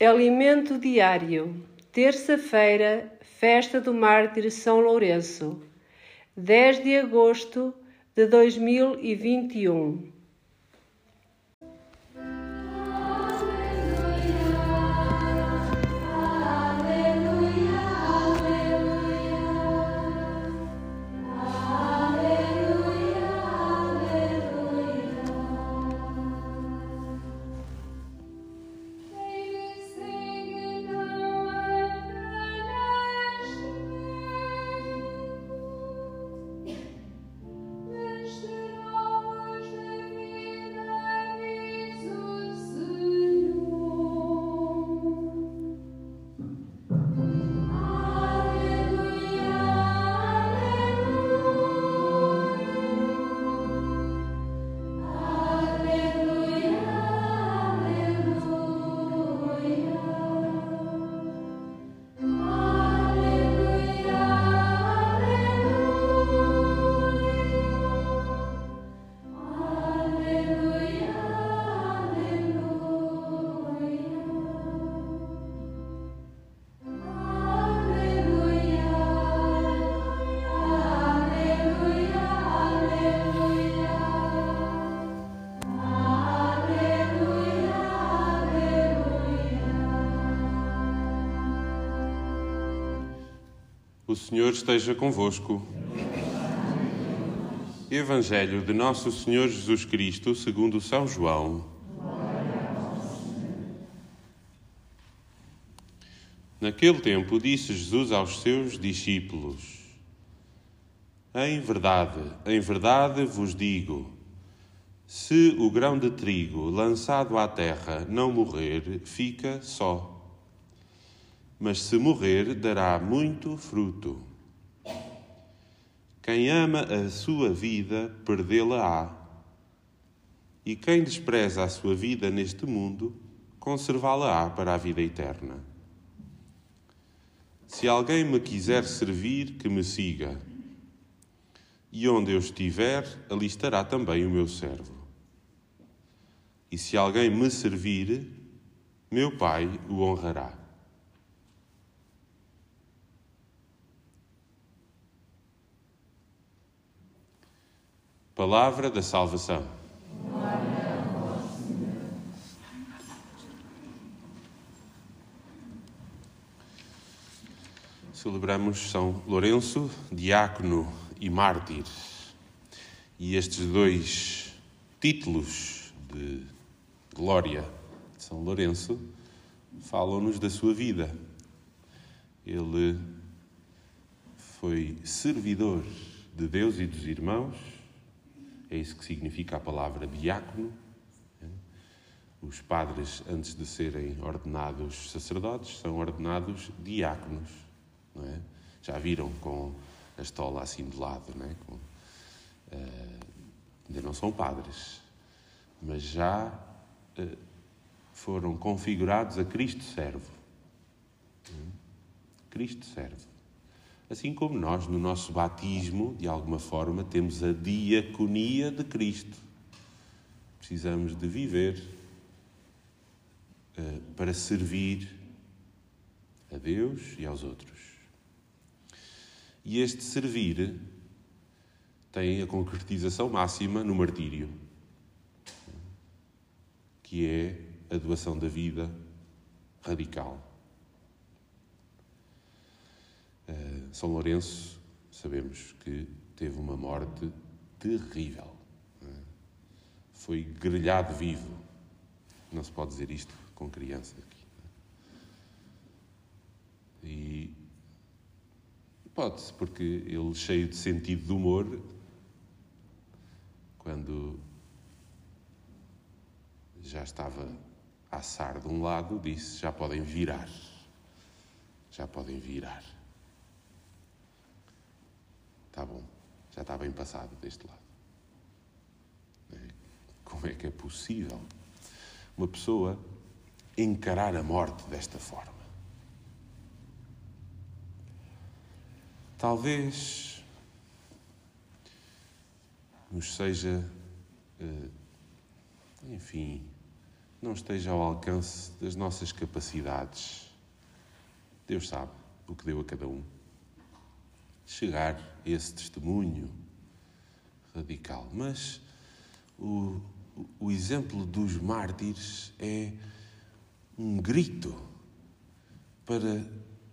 Alimento diário. Terça-feira, festa do mártir São Lourenço. 10 de agosto de 2021. O Senhor esteja convosco. Evangelho de Nosso Senhor Jesus Cristo, segundo São João. Naquele tempo disse Jesus aos seus discípulos: Em verdade, em verdade vos digo, se o grão de trigo lançado à terra não morrer, fica só mas se morrer, dará muito fruto. Quem ama a sua vida, perdê-la-á. E quem despreza a sua vida neste mundo, conservá-la-á para a vida eterna. Se alguém me quiser servir, que me siga. E onde eu estiver, ali estará também o meu servo. E se alguém me servir, meu Pai o honrará. Palavra da salvação. Celebramos São Lourenço, diácono e mártir. E estes dois títulos de glória de São Lourenço falam-nos da sua vida. Ele foi servidor de Deus e dos irmãos é isso que significa a palavra diácono. Os padres, antes de serem ordenados sacerdotes, são ordenados diáconos. Não é? Já viram com a estola assim de lado, não é? Com, uh, ainda não são padres, mas já uh, foram configurados a Cristo servo. Cristo serve. Assim como nós, no nosso batismo, de alguma forma, temos a diaconia de Cristo. Precisamos de viver uh, para servir a Deus e aos outros. E este servir tem a concretização máxima no martírio, que é a doação da vida radical. Uh, São Lourenço, sabemos que teve uma morte terrível. Uh, foi grelhado vivo. Não se pode dizer isto com criança aqui. Uh, e pode-se, porque ele, cheio de sentido de humor, quando já estava a assar de um lado, disse: Já podem virar. Já podem virar. Está bom, já está bem passado deste lado. É, como é que é possível uma pessoa encarar a morte desta forma? Talvez nos seja, eh, enfim, não esteja ao alcance das nossas capacidades. Deus sabe o que deu a cada um. Chegar esse testemunho radical. Mas o, o exemplo dos mártires é um grito para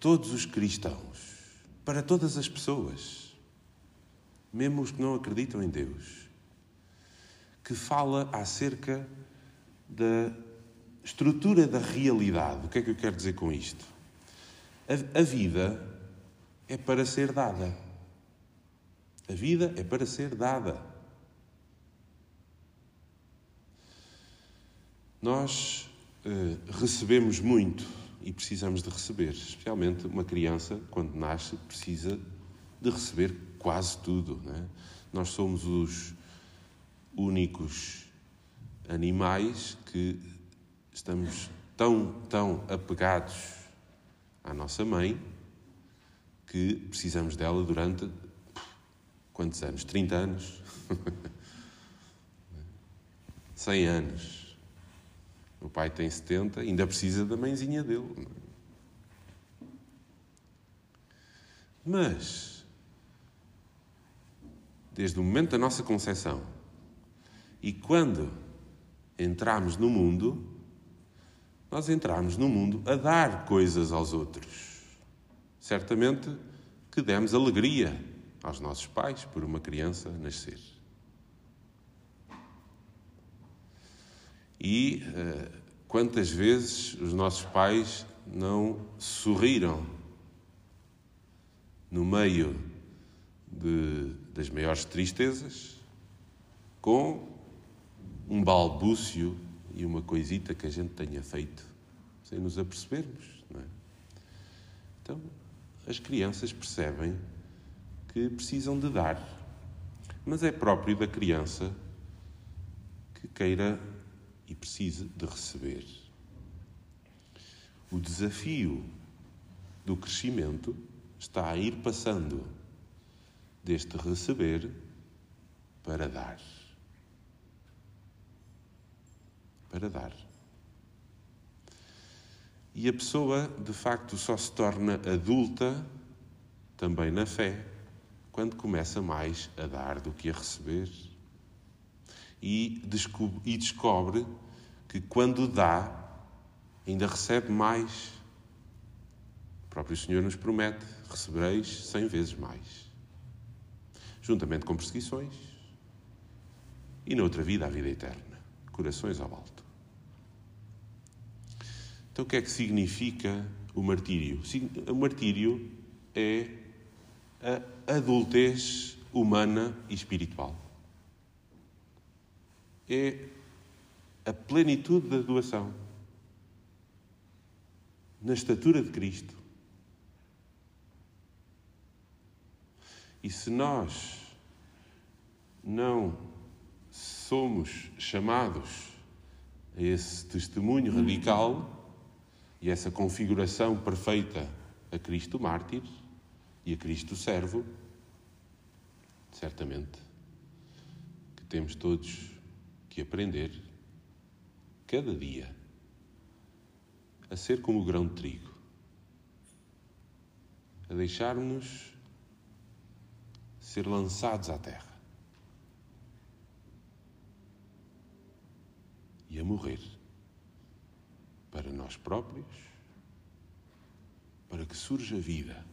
todos os cristãos, para todas as pessoas, mesmo os que não acreditam em Deus, que fala acerca da estrutura da realidade. O que é que eu quero dizer com isto? A, a vida é para ser dada. A vida é para ser dada. Nós eh, recebemos muito e precisamos de receber, especialmente uma criança, quando nasce, precisa de receber quase tudo. É? Nós somos os únicos animais que estamos tão, tão apegados à nossa mãe que precisamos dela durante quantos anos? 30 anos? 100 anos. O pai tem 70, ainda precisa da mãezinha dele. Mas, desde o momento da nossa concepção, e quando entramos no mundo, nós entramos no mundo a dar coisas aos outros. Certamente que demos alegria aos nossos pais por uma criança nascer. E uh, quantas vezes os nossos pais não sorriram no meio de, das maiores tristezas com um balbúcio e uma coisita que a gente tenha feito sem nos apercebermos. Não é? Então, as crianças percebem que precisam de dar, mas é próprio da criança que queira e precise de receber. O desafio do crescimento está a ir passando deste receber para dar. para dar. E a pessoa, de facto, só se torna adulta, também na fé, quando começa mais a dar do que a receber. E descobre, e descobre que quando dá, ainda recebe mais. O próprio Senhor nos promete: recebereis cem vezes mais. Juntamente com perseguições e noutra vida, a vida eterna. Corações ao alto. Então, o que é que significa o martírio? O martírio é a adultez humana e espiritual. É a plenitude da doação na estatura de Cristo. E se nós não somos chamados a esse testemunho radical, e essa configuração perfeita a Cristo mártir e a Cristo servo, certamente que temos todos que aprender cada dia a ser como o grão de trigo, a deixar-nos ser lançados à terra e a morrer nós próprios, para que surja vida.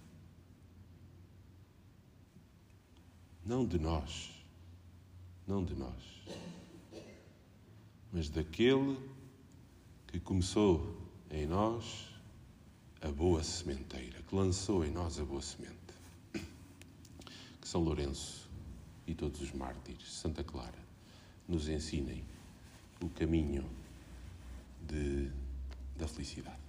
Não de nós, não de nós, mas daquele que começou em nós a boa sementeira, que lançou em nós a boa semente. Que São Lourenço e todos os mártires, Santa Clara, nos ensinem o caminho de da felicidade.